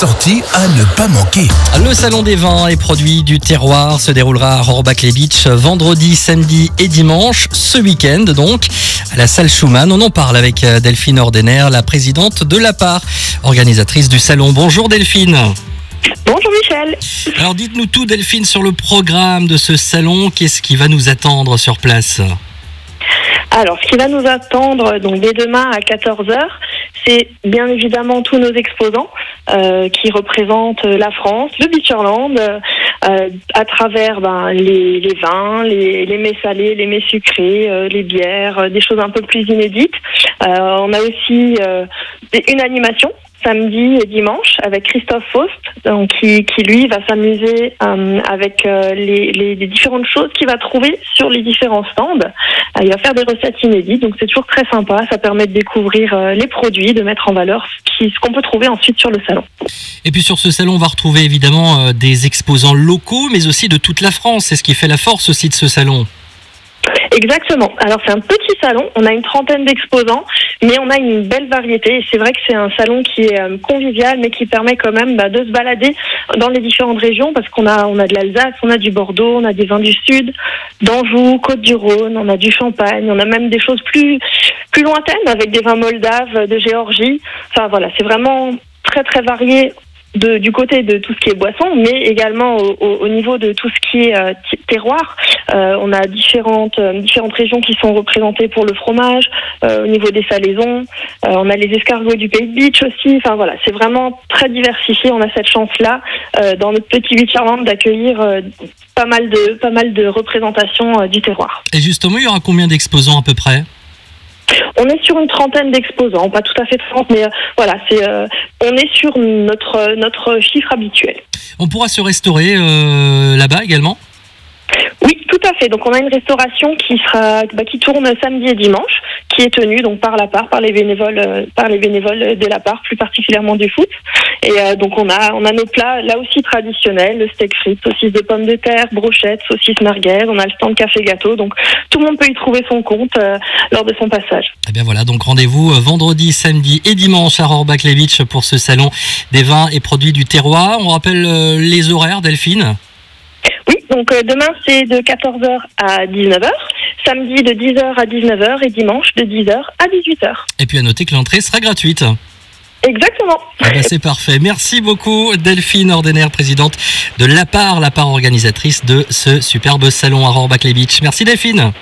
Sortie à ne pas manquer. Le salon des vins et produits du terroir se déroulera à Rohrbach Beach vendredi, samedi et dimanche, ce week-end donc, à la salle Schumann. On en parle avec euh, Delphine Ordener, la présidente de la part, organisatrice du salon. Bonjour Delphine. Bonjour Michel. Alors dites-nous tout Delphine sur le programme de ce salon. Qu'est-ce qui va nous attendre sur place? Alors, ce qui va nous attendre donc dès demain à 14h, c'est bien évidemment tous nos exposants euh, qui représentent la France, le Beacherland, euh, à travers ben, les, vins, les, les mets salés, les mets sucrés, euh, les bières, euh, des choses un peu plus inédites. Euh, on a aussi euh, une animation samedi et dimanche avec Christophe Faust, donc qui, lui va s'amuser euh, avec euh, les, différentes choses qu'il va trouver sur les différents stands. Euh, il va faire des recettes inédites, donc c'est toujours très sympa. Ça permet de découvrir les produits, de mettre en valeur ce qu'on peut trouver ensuite sur le salon. Et puis sur ce salon, on va retrouver évidemment des exposants locaux, mais aussi de toute la France. C'est ce qui fait la force aussi de ce salon. Exactement. Alors c'est un petit salon, on a une trentaine d'exposants, mais on a une belle variété. Et c'est vrai que c'est un salon qui est euh, convivial, mais qui permet quand même bah, de se balader dans les différentes régions, parce qu'on a on a de l'Alsace, on a du Bordeaux, on a des vins du Sud, d'Anjou, Côte-du-Rhône, on a du Champagne, on a même des choses plus plus lointaines avec des vins moldaves, de Géorgie. Enfin voilà, c'est vraiment très très varié de, du côté de tout ce qui est boisson, mais également au, au- au niveau de tout ce qui est euh, terroir. Euh, on a différentes, euh, différentes régions qui sont représentées pour le fromage, euh, au niveau des salaisons. Euh, on a les escargots du Pays de Beach aussi. Enfin voilà, c'est vraiment très diversifié. On a cette chance-là euh, dans notre petit Beacherland d'accueillir pas mal de pas mal de représentations du terroir. Et justement, il y aura combien d'exposants à peu près? On est sur une trentaine d'exposants, pas tout à fait 30, mais euh, voilà, c'est euh, on est sur notre notre chiffre habituel. On pourra se restaurer euh, là-bas également? Oui, tout à fait. Donc on a une restauration qui sera bah, qui tourne samedi et dimanche, qui est tenue donc par la part, par les bénévoles, euh, par les bénévoles de la part, plus particulièrement du foot. Et euh, donc on a on a nos plats là aussi traditionnels, le steak frites, saucisse de pommes de terre, brochettes, saucisse merguez. On a le stand café gâteau. Donc tout le monde peut y trouver son compte euh, lors de son passage. Eh bien voilà, donc rendez-vous euh, vendredi, samedi et dimanche à rohrbach beach pour ce salon des vins et produits du terroir. On rappelle euh, les horaires, Delphine? Oui, donc demain c'est de 14h à 19h, samedi de 10h à 19h et dimanche de 10h à 18h. Et puis à noter que l'entrée sera gratuite. Exactement. Eh ben, c'est parfait. Merci beaucoup Delphine Ordener, présidente de La Part, La Part organisatrice de ce superbe salon à rohrbach beach Merci Delphine.